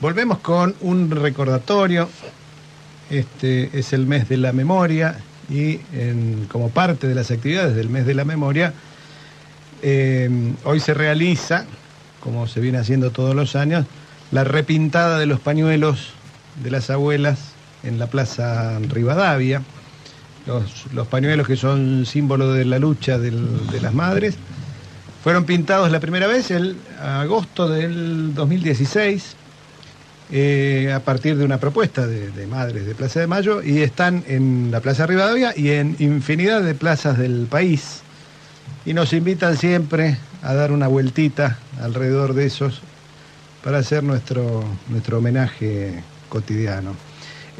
Volvemos con un recordatorio. Este es el mes de la memoria y como parte de las actividades del mes de la memoria, eh, hoy se realiza, como se viene haciendo todos los años, la repintada de los pañuelos de las abuelas en la Plaza Rivadavia. Los, pañuelos que son símbolo de la lucha de las madres fueron pintados la primera vez el agosto del 2016 eh, a partir de una propuesta de, madres de Plaza de Mayo y están en la Plaza Rivadavia y en infinidad de plazas del país y nos invitan siempre a dar una vueltita alrededor de esos para hacer nuestro, nuestro homenaje cotidiano.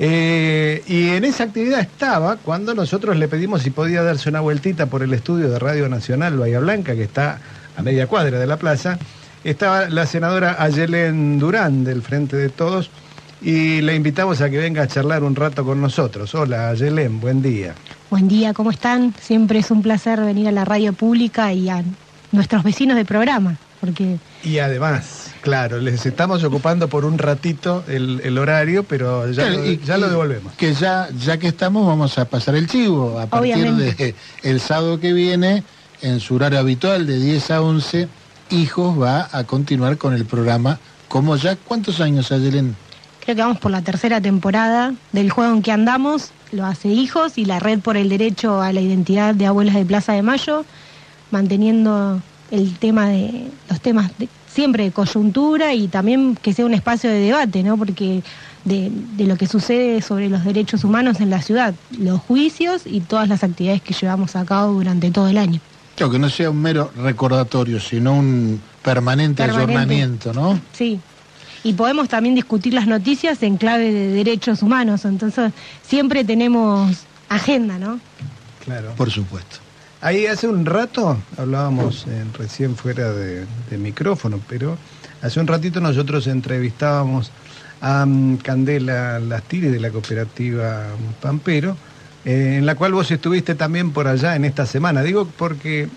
Eh, y en esa actividad estaba cuando nosotros le pedimos si podía darse una vueltita por el estudio de Radio Nacional Bahía Blanca, que está a media cuadra de la plaza. Estaba la senadora Ayelen Durán del Frente de Todos y le invitamos a que venga a charlar un rato con nosotros. Hola Ayelen, buen día. Buen día, ¿cómo están? Siempre es un placer venir a la radio pública y a nuestros vecinos de programa, porque... Y además, Claro, les estamos ocupando por un ratito el, horario, pero ya, lo, ya lo devolvemos. Que ya, ya que estamos, vamos a pasar el chivo. A partir de el sábado que viene, en su horario habitual de 10 a 11, Hijos va a continuar con el programa. Como ya, ¿cuántos años, Ayelen? Creo que vamos por la tercera temporada del juego en que andamos. Lo hace Hijos y la Red por el Derecho a la Identidad de Abuelas de Plaza de Mayo, manteniendo el tema de los temas de, siempre de coyuntura y también que sea un espacio de debate, ¿no? Porque de, lo que sucede sobre los derechos humanos en la ciudad, los juicios y todas las actividades que llevamos a cabo durante todo el año. Claro, que no sea un mero recordatorio, sino un permanente, permanente. ¿no? Sí. Y podemos también discutir las noticias en clave de derechos humanos, entonces siempre tenemos agenda, ¿no? Claro. Por supuesto. Ahí hace un rato hablábamos recién fuera de, micrófono, pero hace un ratito nosotros entrevistábamos a um, Candela Lastiri de la cooperativa Pampero, eh, en la cual vos estuviste también por allá en esta semana. Digo porque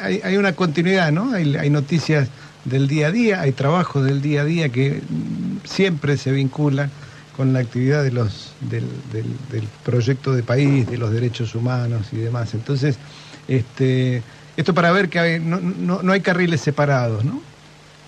hay, una continuidad, ¿no? Hay, hay, noticias del día a día, hay trabajo del día a día que siempre se vinculan con la actividad de los, del, proyecto de país, de los derechos humanos y demás. Entonces, este, esto para ver que no, hay carriles separados, ¿no?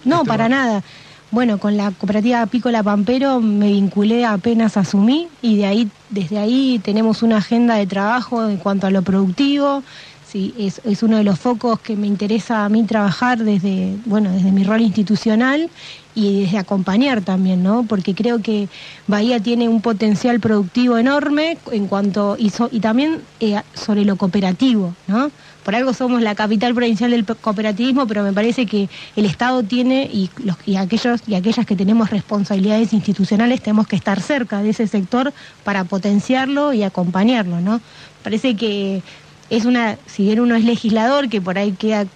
No, para nada. Bueno, con la cooperativa Pícola Pampero me vinculé apenas asumí y de ahí, desde ahí tenemos una agenda de trabajo en cuanto a lo productivo. Sí, es, uno de los focos que me interesa a mí trabajar desde, bueno, desde mi rol institucional y desde acompañar también, ¿no? Porque creo que Bahía tiene un potencial productivo enorme en cuanto y, y también eh, sobre lo cooperativo, ¿no? Por algo somos la capital provincial del cooperativismo, pero me parece que el Estado tiene y, y aquellos y aquellas que tenemos responsabilidades institucionales tenemos que estar cerca de ese sector para potenciarlo y acompañarlo, ¿no? Parece que es una, si bien uno es legislador, que por ahí queda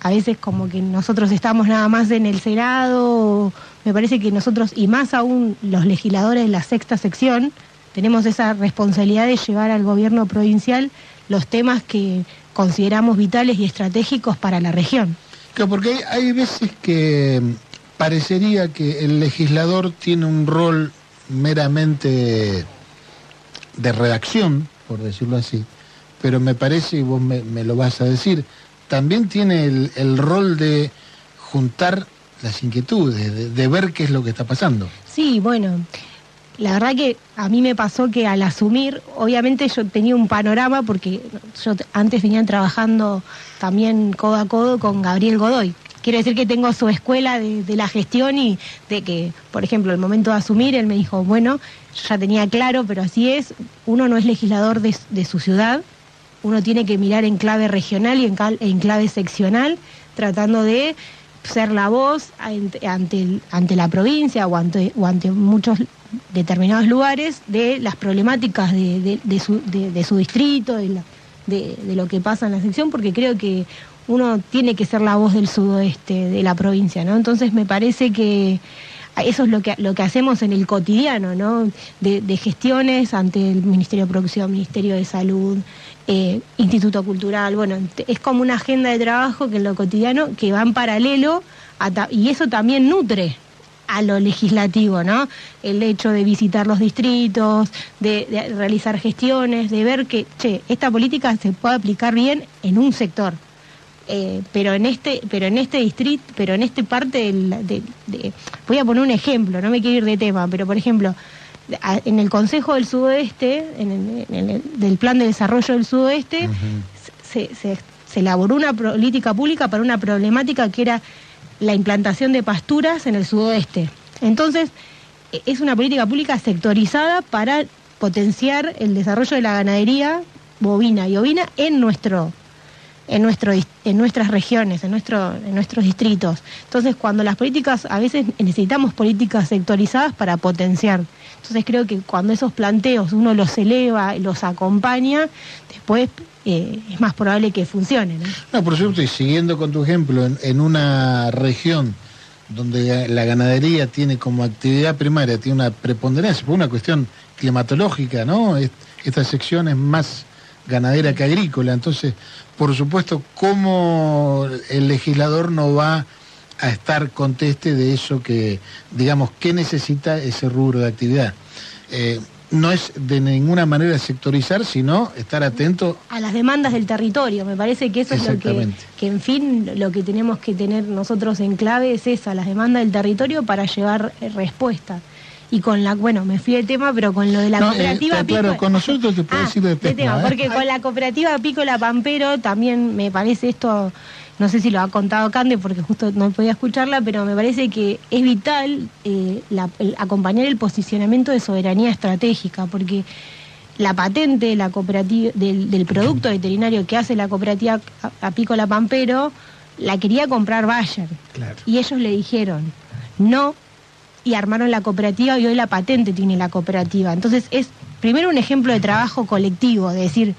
a veces como que nosotros estamos nada más en el Senado, me parece que nosotros, y más aún los legisladores de la sexta sección, tenemos esa responsabilidad de llevar al gobierno provincial los temas que consideramos vitales y estratégicos para la región. Claro, porque hay veces que parecería que el legislador tiene un rol meramente de redacción, por decirlo así, pero me parece, y vos me, lo vas a decir, también tiene el, rol de juntar las inquietudes, de, ver qué es lo que está pasando. Sí, bueno, la verdad que a mí me pasó que al asumir, obviamente yo tenía un panorama porque yo antes venía trabajando también codo a codo con Gabriel Godoy. Quiero decir que tengo su escuela de, la gestión y de que, por ejemplo, el momento de asumir, él me dijo, bueno, ya tenía claro, pero así es, uno no es legislador de su ciudad, uno tiene que mirar en clave regional y en, clave seccional, tratando de ser la voz ante, ante, la provincia o ante, muchos determinados lugares de las problemáticas de, su, de su, distrito, de, lo que pasa en la sección, porque creo que uno tiene que ser la voz del sudoeste de la provincia, ¿no? Entonces me parece que eso es lo que, lo que hacemos en el cotidiano, ¿no? De, gestiones ante el Ministerio de Producción, Ministerio de Salud, eh, Instituto Cultural, bueno, es como una agenda de trabajo que en lo cotidiano que va en paralelo y eso también nutre a lo legislativo, ¿no? El hecho de visitar los distritos, de, de realizar gestiones, de ver que, che, esta política se puede aplicar bien en un sector. Eh, pero en este pero en este distrito pero en este parte del, de, de- voy a poner un ejemplo no me quiero ir de tema pero por ejemplo a- en el Consejo del Sudoeste en el- en el- del Plan de Desarrollo del Sudoeste se, se- se elaboró una política pública para una problemática que era la implantación de pasturas en el sudoeste. Entonces, e- es una política pública sectorizada para potenciar el desarrollo de la ganadería bovina y ovina en nuestro en nuestro en nuestras regiones, en nuestro en nuestros distritos. Entonces, cuando las políticas a veces necesitamos políticas sectorizadas para potenciar. Entonces, creo que cuando esos planteos uno los eleva, los acompaña, después eh, es más probable que funcione. ¿no? Por supuesto, y siguiendo con tu ejemplo, en, en una región donde la ganadería tiene como actividad primaria, tiene una preponderancia, por una cuestión climatológica, ¿no? Es- Esta sección es más ganadera que agrícola, entonces, por supuesto, ¿cómo el legislador no va a estar conteste de eso que, digamos, qué necesita ese rubro de actividad? Eh, no es de ninguna manera sectorizar, sino estar atento a las demandas del territorio. Me parece que eso es lo que, que, en fin, lo que tenemos que tener nosotros en clave es esa, las demandas del territorio para llevar respuesta. Y con la, bueno, me fui del tema, pero con lo de la No, eh, cooperativa está claro, Apícola- con nosotros te puedo Ah, decir de tema, ¿eh? porque con la cooperativa Apícola Pampero también me parece esto, no sé si lo ha contado Cande porque justo no podía escucharla, pero me parece que es vital eh, la- el- acompañar el posicionamiento de soberanía estratégica, porque la patente de la cooperativa, del, del producto veterinario que hace la cooperativa Apícola Pampero la quería comprar Bayer. Claro. Y ellos le dijeron, no, y armaron la cooperativa y hoy la patente tiene la cooperativa. Entonces es primero un ejemplo de trabajo colectivo, de decir,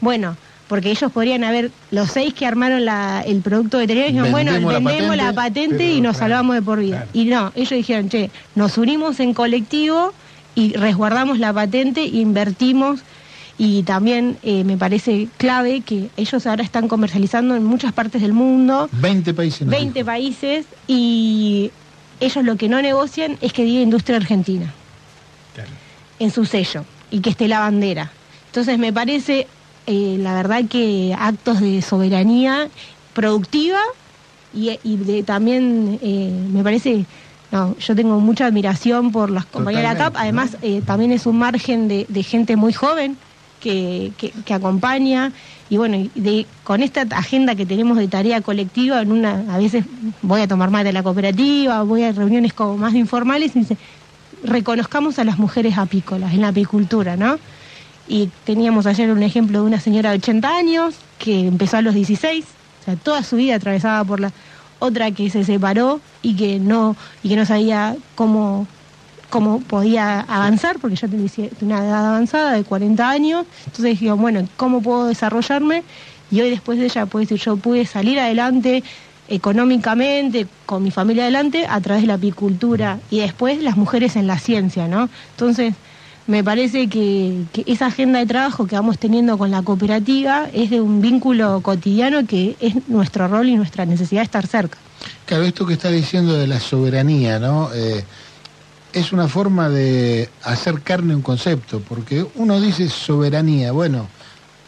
bueno, porque ellos podrían haber, los seis que armaron la- el producto veterinario, dijeron, bueno, Vendemos la patente, pero y nos claro, salvamos de por vida. claro. Y no, ellos dijeron, che, nos unimos en colectivo y resguardamos la patente e invertimos. Y también eh, me parece clave que ellos ahora están comercializando en muchas partes del mundo, 20 países. nos 20 dijo. países, y ellos lo que no negocian es que diga industria argentina Claro. en su sello y que esté la bandera. Entonces me parece, eh, la verdad que actos de soberanía productiva y, y de también eh, me parece, no, yo tengo mucha admiración por las compañías de la CAP, además eh, también es un margen de, de gente muy joven que, que- que acompaña y bueno, de, con esta agenda que tenemos de tarea colectiva, en una, a veces voy a tomar mate a la cooperativa, voy a reuniones como más informales dice, reconozcamos a las mujeres apícolas en la apicultura, ¿no? Y teníamos ayer un ejemplo de una señora de 80 años que empezó a los 16, o sea, toda su vida atravesada por la otra que se separó y que no y que no sabía cómo cómo podía avanzar, porque yo tenía una edad avanzada de 40 años, entonces dije, bueno, ¿cómo puedo desarrollarme? Y hoy después de ella puede decir, yo pude salir adelante económicamente, con mi familia adelante, a través de la apicultura y después las mujeres en la ciencia, ¿no? Entonces, me parece que, que esa agenda de trabajo que vamos teniendo con la cooperativa es de un vínculo cotidiano que es nuestro rol y nuestra necesidad de estar cerca. Claro, esto que está diciendo de la soberanía, ¿no? Eh, es una forma de hacer carne un concepto, porque uno dice soberanía, bueno,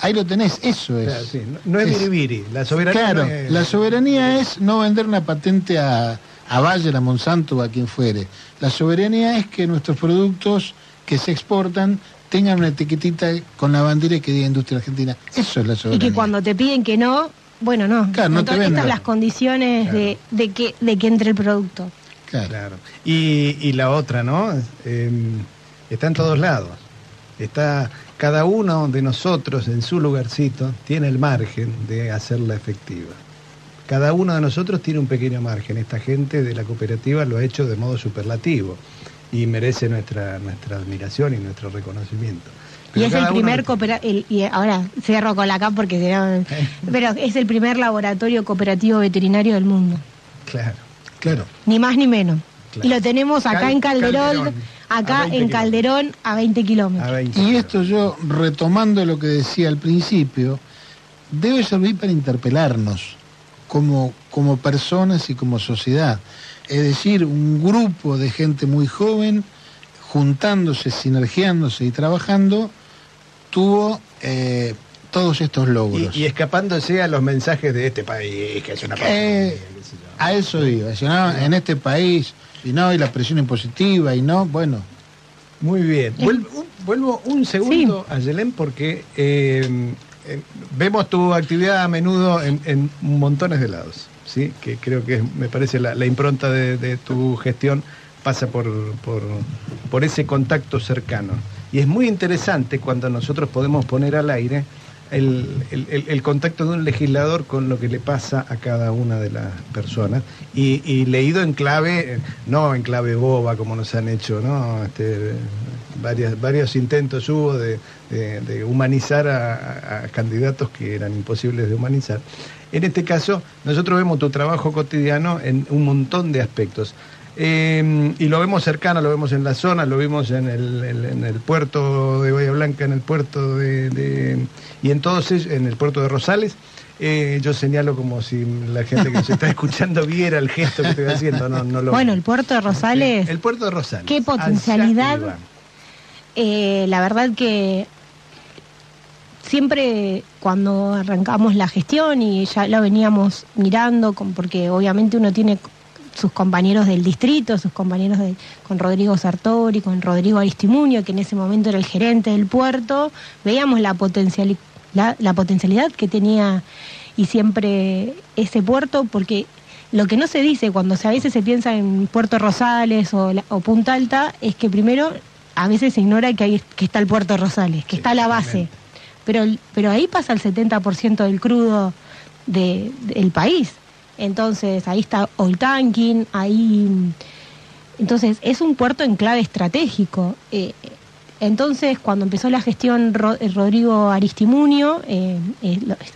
ahí lo tenés, eso es. Claro, sí, no, no es biribiri, la soberanía. Claro, no es- la soberanía es no vender una patente a, a Bayer, a Monsanto o a quien fuere. La soberanía es que nuestros productos que se exportan tengan una etiquetita con la bandera que diga industria argentina. Eso es la Y soberanía. que cuando te piden que no, bueno, no. Claro, no te Entonces, vendan. estas las condiciones Claro. de, de que, de que entre el producto. Claro. Claro. Y, y la otra, ¿no? Eh, está en todos lados. Está cada uno de nosotros en su lugarcito tiene el margen de hacerla efectiva. Cada uno de nosotros tiene un pequeño margen. Esta gente de la cooperativa lo ha hecho de modo superlativo y merece nuestra nuestra admiración y nuestro reconocimiento. Y es el uno primer lo- coopera- el- y ahora cierro con la CAP porque no- pero es el primer laboratorio cooperativo veterinario del mundo, Claro. Claro. ni más ni menos. Claro. Y lo tenemos acá Cal- en Calderón, acá 20 en kilómetros. Calderón a 20 A kilómetros. 20 Y esto yo, retomando lo que decía al principio, debe servir para interpelarnos como, como personas y como sociedad. es decir, un grupo de gente muy joven juntándose, sinergiándose y trabajando, tuvo eh, todos estos logros. Y, escapándose a los mensajes de este país, que es una eh, A eso iba, en este país, y no, y la presión impositiva, y no, bueno. Muy bien. Vuelvo, un segundo a Yelén porque eh, vemos tu actividad a menudo en, montones de lados, ¿sí? que creo que me parece la, impronta de, tu gestión pasa por, por ese contacto cercano. Y es muy interesante cuando nosotros podemos poner al aire el, contacto de un legislador con lo que le pasa a cada una de las personas y, leído en clave, no en clave boba como nos han hecho, ¿no? Este, varios intentos hubo de, humanizar a, candidatos que eran imposibles de humanizar. En este caso, nosotros vemos tu trabajo cotidiano en un montón de aspectos. Eh, y lo vemos cercano, lo vemos en la zona, lo vimos en el, puerto de Bahía Blanca, en el puerto de, y en todos en el puerto de Rosales. Eh, yo señalo como si la gente que se está escuchando viera el gesto que estoy haciendo. No, lo bueno, el puerto de Rosales. El puerto de Rosales. Qué potencialidad. Eh, la verdad que siempre cuando arrancamos la gestión y ya lo veníamos mirando, porque obviamente uno tiene sus compañeros del distrito, sus compañeros de, con Rodrigo Sartori, con Rodrigo Aristimuño, que en ese momento era el gerente del puerto, veíamos la, la, potencialidad que tenía y siempre ese puerto, porque lo que no se dice cuando a veces se piensa en Puerto Rosales o, Punta Alta es que primero a veces se ignora que que está el Puerto Rosales, que está la base. Pero, pero ahí pasa el 70% del crudo del país. Entonces ahí está oil tanking, ahí... Entonces es un puerto en clave estratégico. Eh, entonces, cuando empezó la gestión eh, Rodrigo Aristimunio, eh,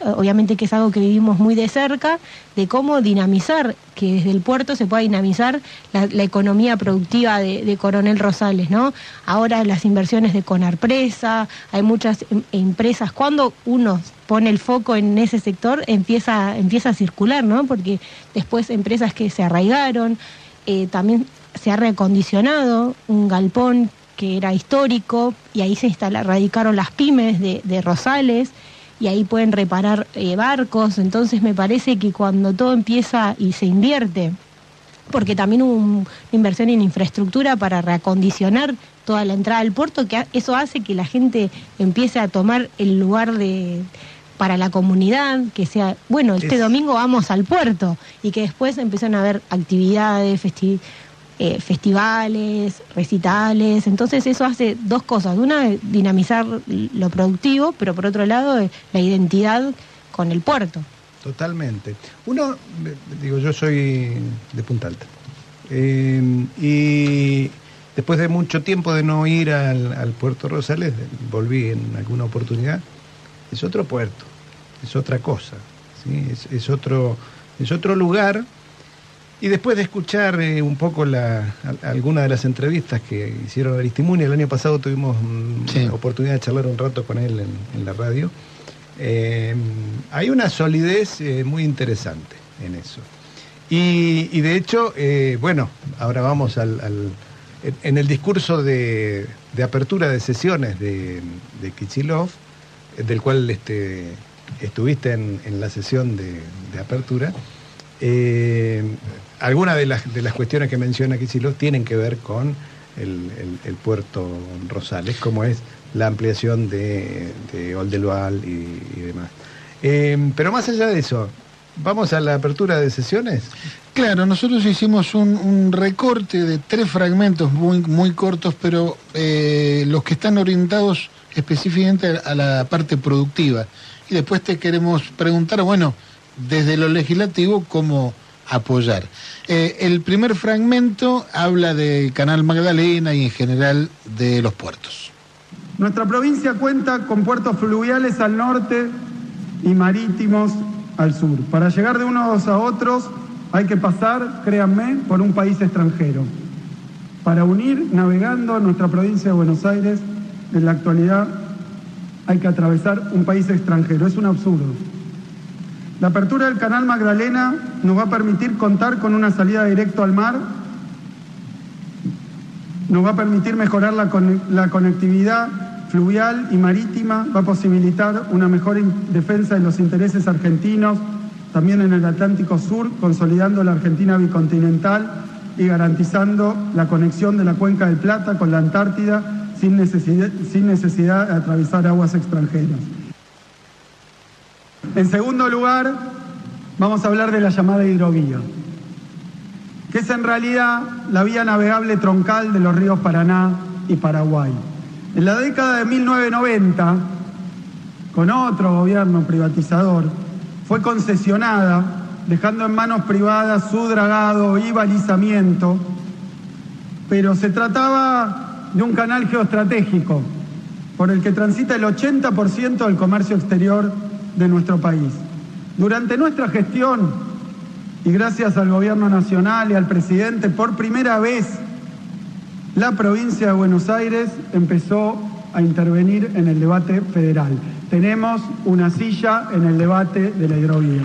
obviamente que es algo que vivimos muy de cerca, de cómo dinamizar, que desde el puerto se pueda dinamizar la, economía productiva de, Coronel Rosales, ¿no? Ahora las inversiones de Conarpresa, hay muchas em, empresas, cuando uno pone el foco en ese sector, empieza, empieza a circular, ¿no? Porque después empresas que se arraigaron, eh, también se ha reacondicionado un galpón que era histórico y ahí se radicaron las pymes de, Rosales y ahí pueden reparar eh, barcos. Entonces me parece que cuando todo empieza y se invierte, porque también hubo una inversión en infraestructura para reacondicionar toda la entrada del puerto, que eso hace que la gente empiece a tomar el lugar de para la comunidad, que sea, bueno, este domingo vamos al puerto y que después empiezan a haber actividades, festivales eh, festivales, recitales. Entonces eso hace dos cosas. Una, dinamizar lo productivo, pero por otro lado, eh, la identidad con el puerto. Totalmente. Uno, digo, yo soy de Punta Alta. Eh, y después de mucho tiempo de no ir al, puerto Rosales, volví en alguna oportunidad. Es otro puerto, es otra cosa, ¿sí? es, otro, es otro lugar y después de escuchar eh, un poco la, alguna de las entrevistas que hicieron Aristimuni, el año pasado tuvimos mm, oportunidad de charlar un rato con él en, la radio, eh, hay una solidez eh, muy interesante en eso. Y, de hecho, bueno, ahora vamos al, en el discurso de, apertura de sesiones de, de Kichilov, del cual este, estuviste en, la sesión de, apertura, algunas de las, cuestiones que menciona Kicillof tienen que ver con el, puerto Rosales, como es la ampliación de, de y, demás. Eh, pero más allá de eso, ¿vamos a la apertura de sesiones? Claro, nosotros hicimos un, recorte de tres fragmentos muy, muy cortos, pero eh, los que están orientados específicamente a la parte productiva. Y después te queremos preguntar, bueno, desde lo legislativo, cómo apoyar. Eh, el primer fragmento habla del Canal Magdalena y en general de los puertos. Nuestra provincia cuenta con puertos fluviales al norte y marítimos al sur. Para llegar de unos a otros hay que pasar, créanme, por un país extranjero. Para unir navegando nuestra provincia de Buenos Aires, en la actualidad hay que atravesar un país extranjero. Es un absurdo. La apertura del canal Magdalena nos va a permitir contar con una salida directa al mar, nos va a permitir mejorar la, la conectividad fluvial y marítima, va a posibilitar una mejor defensa de los intereses argentinos, también en el Atlántico Sur, consolidando la Argentina bicontinental y garantizando la conexión de la cuenca del Plata con la Antártida sin necesidad, de atravesar aguas extranjeras. En segundo lugar, vamos a hablar de la llamada hidrovía, que es en realidad la vía navegable troncal de los ríos Paraná y Paraguay. En la década de 1990, con otro gobierno privatizador, fue concesionada, dejando en manos privadas su dragado y balizamiento, pero se trataba de un canal geoestratégico por el que transita el 80% del comercio exterior de nuestro país. Durante nuestra gestión, y gracias al gobierno nacional y al presidente, por primera vez la provincia de Buenos Aires empezó a intervenir en el debate federal. Tenemos una silla en el debate de la hidrovía.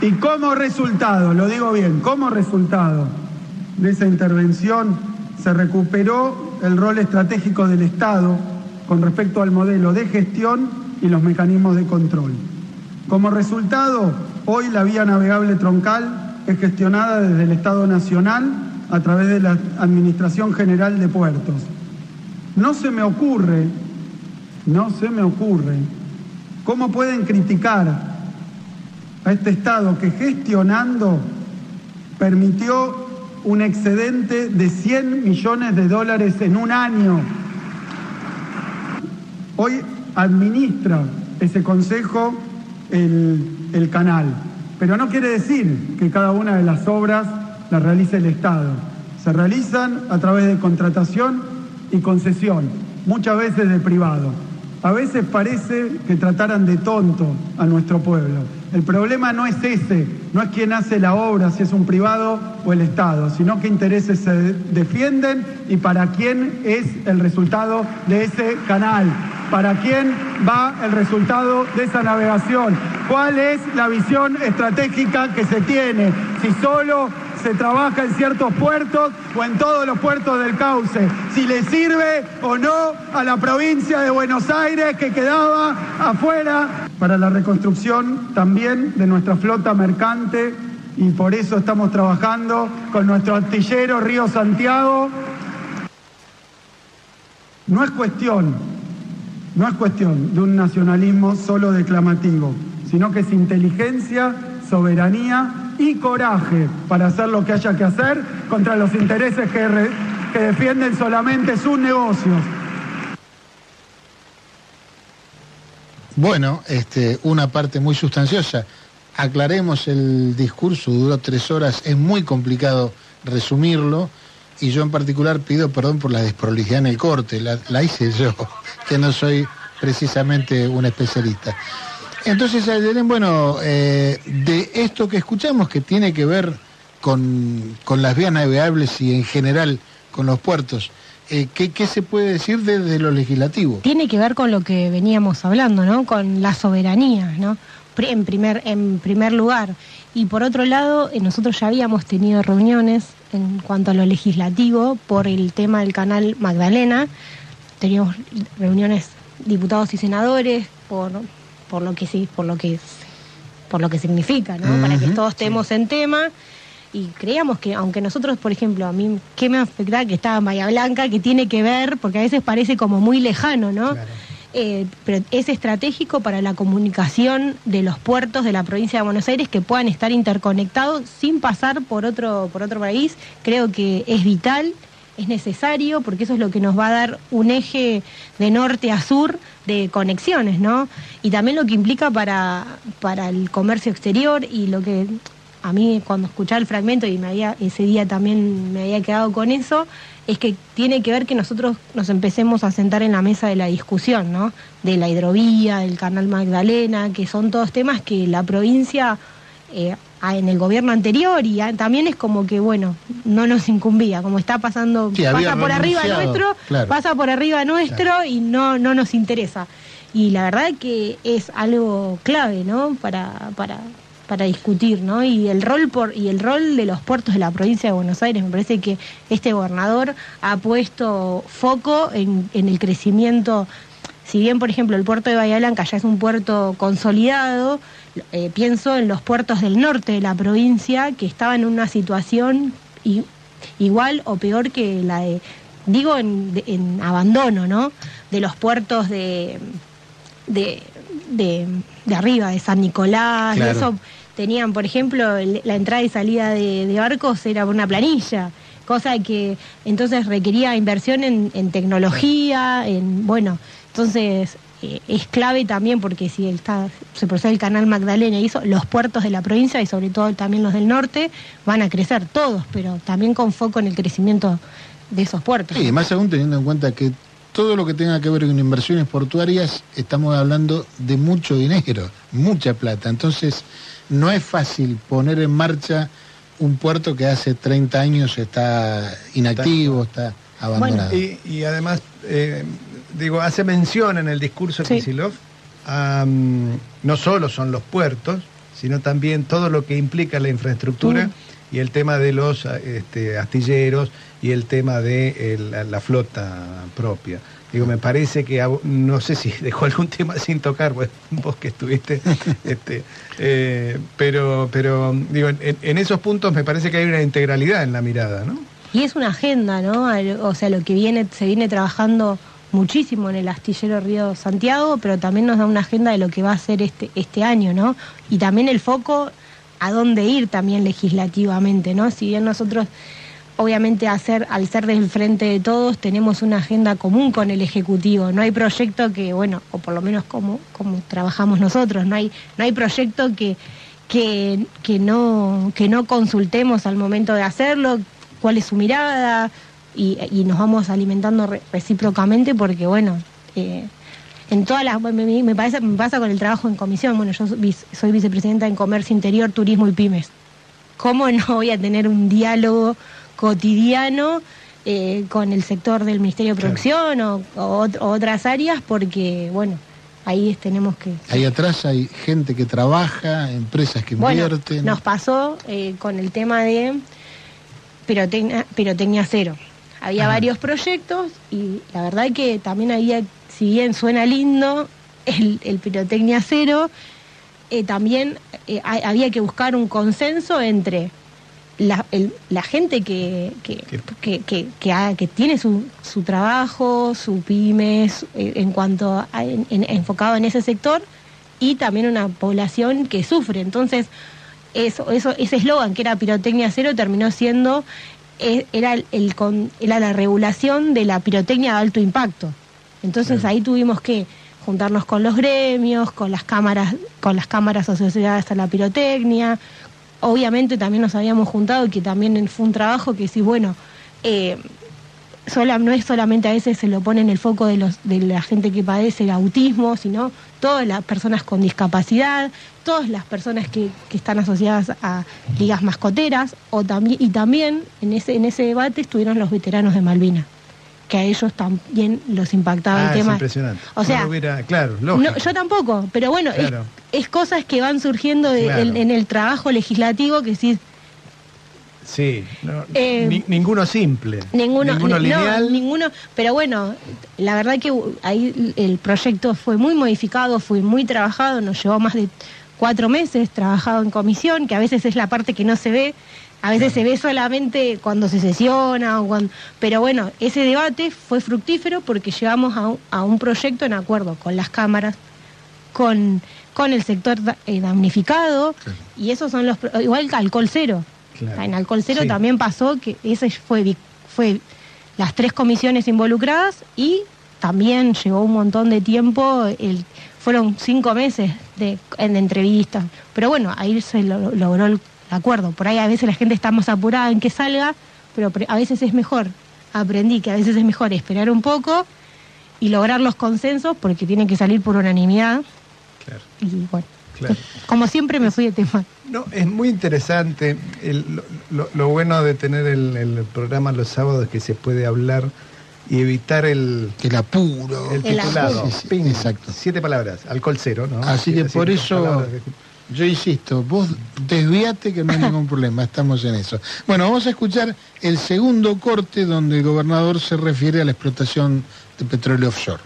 Y como resultado, lo digo bien, como resultado de esa intervención se recuperó el rol estratégico del Estado con respecto al modelo de gestión y los mecanismos de control. Como resultado, hoy la vía navegable troncal es gestionada desde el Estado Nacional a través de la Administración General de Puertos. No se me ocurre, no se me ocurre, cómo pueden criticar a este Estado que gestionando permitió un excedente de 100 millones de dólares en un año. Hoy administra ese consejo el, el canal, pero no quiere decir que cada una de las obras la realice el Estado. Se realizan a través de contratación y concesión, muchas veces de privado. A veces parece que trataran de tonto a nuestro pueblo. El problema no es ese, no es quién hace la obra, si es un privado o el Estado, sino qué intereses se defienden y para quién es el resultado de ese canal, para quién va el resultado de esa navegación, cuál es la visión estratégica que se tiene, si solo se trabaja en ciertos puertos o en todos los puertos del cauce, si le sirve o no a la provincia de Buenos Aires que quedaba afuera para la reconstrucción también de nuestra flota mercante y por eso estamos trabajando con nuestro artillero Río Santiago. No es cuestión, no es cuestión de un nacionalismo solo declamativo, sino que es inteligencia, soberanía y coraje para hacer lo que haya que hacer contra los intereses que, que defienden solamente sus negocios. Bueno, este, una parte muy sustanciosa. Aclaremos el discurso, duró tres horas, es muy complicado resumirlo y yo en particular pido perdón por la desprolijidad en el corte, la, la hice yo, que no soy precisamente un especialista. Entonces, bueno, eh, de esto que escuchamos, que tiene que ver con, las vías navegables y en general con los puertos, eh, ¿qué, se puede decir desde lo legislativo? Tiene que ver con lo que veníamos hablando, ¿no? Con la soberanía, ¿no? En primer, en primer lugar. Y por otro lado, eh, nosotros ya habíamos tenido reuniones en cuanto a lo legislativo por el tema del canal Magdalena. Teníamos reuniones diputados y senadores por por lo que sí, por lo que por lo que significa, ¿no? Para que todos estemos en tema y creíamos que, aunque nosotros, por ejemplo, a mí, ¿qué me afecta que estaba Maya Blanca, que tiene que ver, porque a veces parece como muy lejano, ¿no? Eh, pero es estratégico para la comunicación de los puertos de la provincia de Buenos Aires que puedan estar interconectados sin pasar por otro, por otro país. Creo que es vital es necesario porque eso es lo que nos va a dar un eje de norte a sur de conexiones, ¿no? Y también lo que implica para, para el comercio exterior y lo que a mí cuando escuchaba el fragmento y ese día también me había quedado con eso, es que tiene que ver que nosotros nos empecemos a sentar en la mesa de la discusión, ¿no? De la hidrovía, del canal Magdalena, que son todos temas que la provincia eh, en el gobierno anterior y también es como que, bueno, no nos incumbía, como está pasando, pasa por arriba nuestro, pasa por arriba nuestro y no, no nos interesa. y la verdad que es algo clave, ¿no? Para, para, para discutir, ¿no? Y el rol por y el rol de los puertos de la provincia de Buenos Aires, me parece que este gobernador ha puesto foco en, en el crecimiento. Si bien, por ejemplo, el puerto de Bahía Blanca ya es un puerto consolidado, eh, pienso en los puertos del norte de la provincia que estaban en una situación i- igual o peor que la de, digo, en, de- en abandono, ¿no? De los puertos de, de, de, de arriba, de San Nicolás, y eso tenían, por ejemplo, el- la entrada y salida de, de barcos era por una planilla, cosa que entonces requería inversión en, en tecnología, en, bueno, entonces eh, es clave también porque si está, se procede el canal Magdalena y eso, los puertos de la provincia y sobre todo también los del norte van a crecer todos, pero también con foco en el crecimiento de esos puertos. Sí, más aún teniendo en cuenta que todo lo que tenga que ver con inversiones portuarias, estamos hablando de mucho dinero, mucha plata. Entonces, no es fácil poner en marcha un puerto que hace 30 años está inactivo, está abandonado. Y, y además, eh, digo, hace mención en el discurso de Sí. Kicillof, a, mm, no solo son los puertos, sino también todo lo que implica la infraestructura Mm. y el tema de los este, astilleros y el tema de el- la, la flota propia. Digo, me parece que, no sé si dejó algún tema sin tocar, vos, vos que estuviste, este, eh, pero, pero digo, en, en esos puntos me parece que hay una integralidad en la mirada, ¿no? Y es una agenda, ¿no? O sea, lo que viene, se viene trabajando muchísimo en el astillero Río Santiago, pero también nos da una agenda de lo que va a ser este, este año, ¿no? Y también el foco a dónde ir también legislativamente, ¿no? Si bien nosotros, obviamente, hacer, al ser del frente de todos, tenemos una agenda común con el Ejecutivo. No hay proyecto que, bueno, o por lo menos como, como trabajamos nosotros, no hay, no hay proyecto que, que, que, no, que no consultemos al momento de hacerlo, cuál es su mirada, y, y nos vamos alimentando re- recíprocamente porque, bueno, eh, en todas las. Me, me- parece, me pasa con el trabajo en comisión. Bueno, yo soy soy vicepresidenta en Comercio Interior, Turismo y Pymes. ¿Cómo no voy a tener un diálogo cotidiano eh, con el sector del Ministerio de Claro. Producción o, o o otras áreas? Porque, bueno, ahí tenemos que. Ahí atrás hay gente que trabaja, empresas que Bueno, invierten. nos pasó eh, con el tema de pirotecnia, pirotecnia cero. Había Ajá. varios proyectos y la verdad que también había, si bien suena lindo, el, el pirotecnia cero, eh, también eh, ha- había que buscar un consenso entre la, el- la gente que, que, Que- que, que- que ha- que tiene su, su trabajo, su pymes, eh, en cuanto a, en- en- enfocado en ese sector, y también una población que sufre. Entonces, eso, eso, ese eslogan que era pirotecnia cero terminó siendo era el, el con- era la regulación de la pirotecnia de alto impacto. Entonces Claro. ahí tuvimos que juntarnos con los gremios, con las cámaras, con las cámaras asociadas a la pirotecnia. Obviamente también nos habíamos juntado y que también fue un trabajo que sí, bueno, eh, sola, no es solamente a veces se lo pone en el foco de, los, de la gente que padece el autismo, sino todas las personas con discapacidad, todas las personas que, que están asociadas a ligas mascoteras, o también, y también en ese, en ese debate estuvieron los veteranos de Malvinas, que a ellos también los impactaba Ah, el es tema. impresionante. O sea, No lo hubiera- claro, lógico. no, yo tampoco, pero bueno, es- es, cosas que van surgiendo de- Claro. en, en el trabajo legislativo que sí, Sí, no, Eh, ni- ninguno simple. Ninguno, ninguno ni- no, lineal. ninguno, pero bueno, la verdad que ahí el proyecto fue muy modificado, fue muy trabajado, nos llevó más de cuatro meses trabajado en comisión, que a veces es la parte que no se ve, a veces se ve solamente cuando se sesiona, o cuando, pero bueno, ese debate fue fructífero porque llegamos a un, a un proyecto en acuerdo con las cámaras, con, con el sector eh, damnificado, Claro. y esos son los, igual que alcohol cero. Claro. En alcohol cero Sí. también pasó que ese fue, fue las tres comisiones involucradas y también llevó un montón de tiempo, el, fueron cinco meses de, en entrevistas, pero bueno, ahí se lo- logró el acuerdo. Por ahí a veces la gente está más apurada en que salga, pero a veces es mejor, aprendí que a veces es mejor esperar un poco y lograr los consensos porque tiene que salir por unanimidad Claro, y bueno, claro. como siempre me fui de tema. No, es muy interesante. El- lo, bueno de tener el, el programa los sábados es que se puede hablar y evitar el, El apuro. el El titulado. apuro. Sí, sí, Ping. exacto. Siete palabras, alcohol cero, ¿no? Así que por eso- Yo insisto, vos desviate que no hay ningún problema, estamos en eso. Bueno, vamos a escuchar el segundo corte donde el gobernador se refiere a la explotación de petróleo offshore.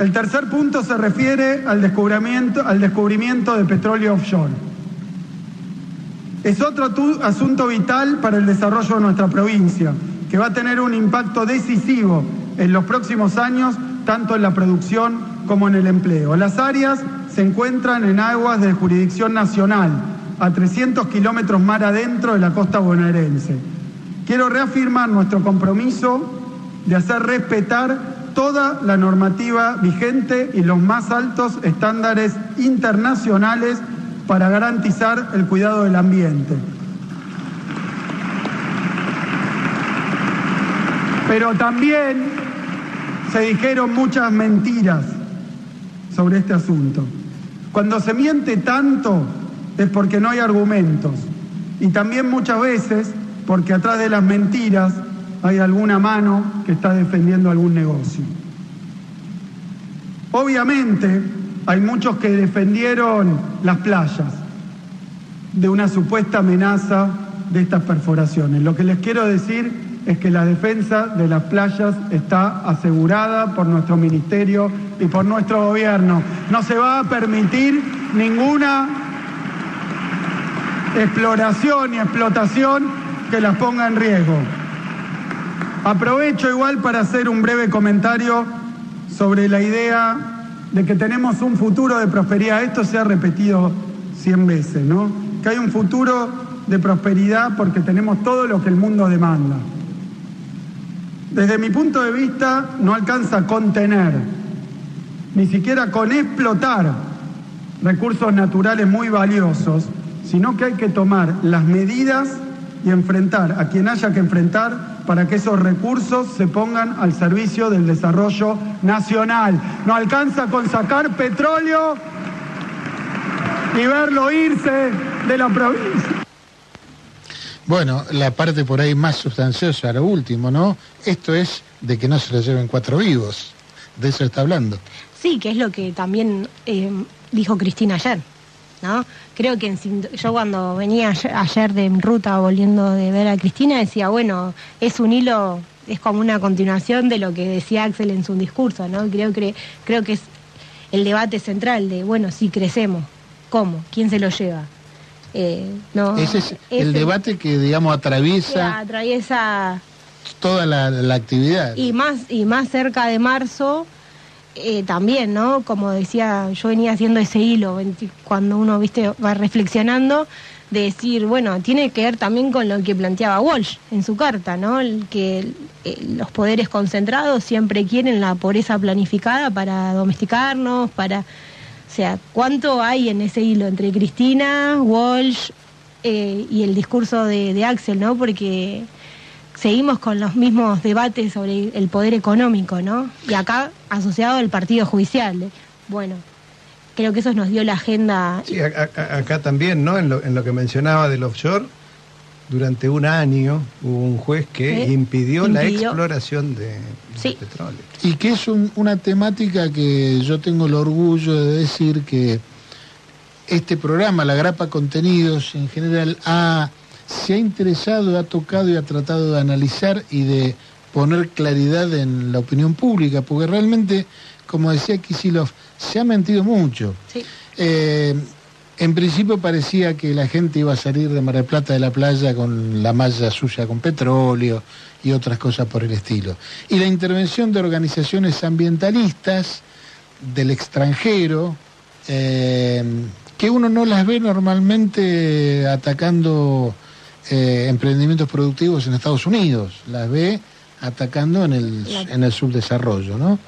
El tercer punto se refiere al descubrimiento, al descubrimiento de petróleo offshore. Es otro asunto vital para el desarrollo de nuestra provincia, que va a tener un impacto decisivo en los próximos años, tanto en la producción como en el empleo. Las áreas se encuentran en aguas de jurisdicción nacional, a 300 kilómetros mar adentro de la costa bonaerense. Quiero reafirmar nuestro compromiso de hacer respetar toda la normativa vigente y los más altos estándares internacionales para garantizar el cuidado del ambiente. Pero también se dijeron muchas mentiras sobre este asunto. Cuando se miente tanto es porque no hay argumentos. Y también muchas veces porque atrás de las mentiras hay alguna mano que está defendiendo algún negocio. Obviamente hay muchos que defendieron las playas de una supuesta amenaza de estas perforaciones. Lo que les quiero decir es que la defensa de las playas está asegurada por nuestro ministerio y por nuestro gobierno. No se va a permitir ninguna exploración y explotación que las ponga en riesgo. Aprovecho igual para hacer un breve comentario sobre la idea de que tenemos un futuro de prosperidad. Esto se ha repetido cien veces, ¿no? Que hay un futuro de prosperidad porque tenemos todo lo que el mundo demanda. Desde mi punto de vista, no alcanza a contener, ni siquiera con explotar recursos naturales muy valiosos, sino que hay que tomar las medidas y enfrentar a quien haya que enfrentar para que esos recursos se pongan al servicio del desarrollo nacional. No alcanza con sacar petróleo y verlo irse de la provincia. Bueno, la parte por ahí más sustanciosa, lo último, ¿no? Esto es de que no se lo lleven cuatro vivos. De eso está hablando. Sí, que es lo que también eh, dijo Cristina ayer, ¿no? Creo que en yo cuando venía ayer, de ruta volviendo de ver a Cristina decía, bueno, es un hilo, es como una continuación de lo que decía Axel en su discurso, ¿no? Creo que, creo que es el debate central de, bueno, si crecemos, ¿cómo? ¿Quién se lo lleva? Eh, no, Ese es el ese- debate que, digamos, que atraviesa atraviesa toda la, la actividad. y más y más cerca de marzo eh, también no como decía yo venía haciendo ese hilo cuando uno viste va reflexionando de decir bueno tiene que ver también con lo que planteaba Walsh en su carta no El que eh, los poderes concentrados siempre quieren la pobreza planificada para domesticarnos para o sea cuánto hay en ese hilo entre Cristina Walsh eh, y el discurso de, de Axel no porque seguimos con los mismos debates sobre el poder económico, ¿no? Y acá asociado al partido judicial. ¿eh? Bueno, creo que eso nos dio la agenda. Sí, a- a- acá también, ¿no? En lo, en lo que mencionaba del offshore, durante un año hubo un juez que impidió, la exploración de, de Sí. petróleo. Y que es un- una temática que yo tengo el orgullo de decir que este programa, La Grapa Contenidos, en general, ha, se ha interesado, ha tocado y ha tratado de analizar y de poner claridad en la opinión pública, porque realmente, como decía Kisilov, se ha mentido mucho. Sí. Eh, en principio parecía que la gente iba a salir de Mar del Plata de la playa con la malla suya con petróleo y otras cosas por el estilo. Y la intervención de organizaciones ambientalistas del extranjero, eh, que uno no las ve normalmente atacando eh, emprendimientos productivos en Estados Unidos, las ve atacando en el, La- en el subdesarrollo, ¿no?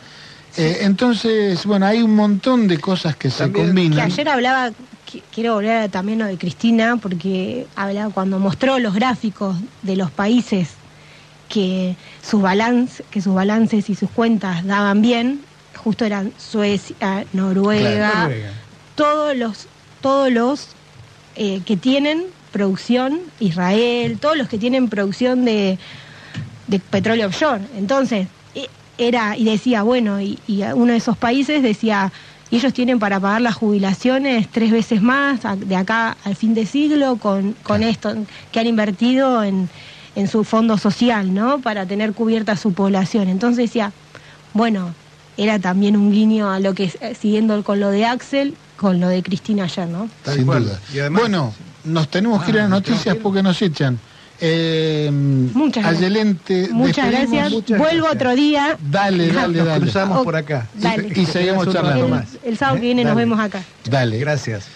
Eh, entonces, bueno, hay un montón de cosas que se Que combinan. ayer hablaba, qui- quiero volver también lo de Cristina, porque hablaba cuando mostró los gráficos de los países que sus, balance, que sus balances y sus cuentas daban bien, justo eran Suecia, Noruega, Noruega. todos los, todos los eh, que tienen producción, Israel, todos los que tienen producción de, de petróleo offshore. Entonces, eh, era, y decía, bueno, y, y uno de esos países decía, ellos tienen para pagar las jubilaciones tres veces más de acá al fin de siglo con, con esto que han invertido en, en su fondo social, ¿no? Para tener cubierta su población. Entonces decía, bueno, era también un guiño a lo que, eh, siguiendo con lo de Axel, con lo de Cristina ayer, ¿no? Sin duda. Y además- bueno, nos tenemos que ir a Ah, las noticias porque nos echan. Eh, Muchas gracias. Ayelente, Muchas gracias. muchas Vuelvo gracias. otro día. Dale, dale, Nos dale. cruzamos Oh, por acá. Dale. Y seguimos charlando. Más. el sábado que viene nos vemos acá. Dale. Gracias.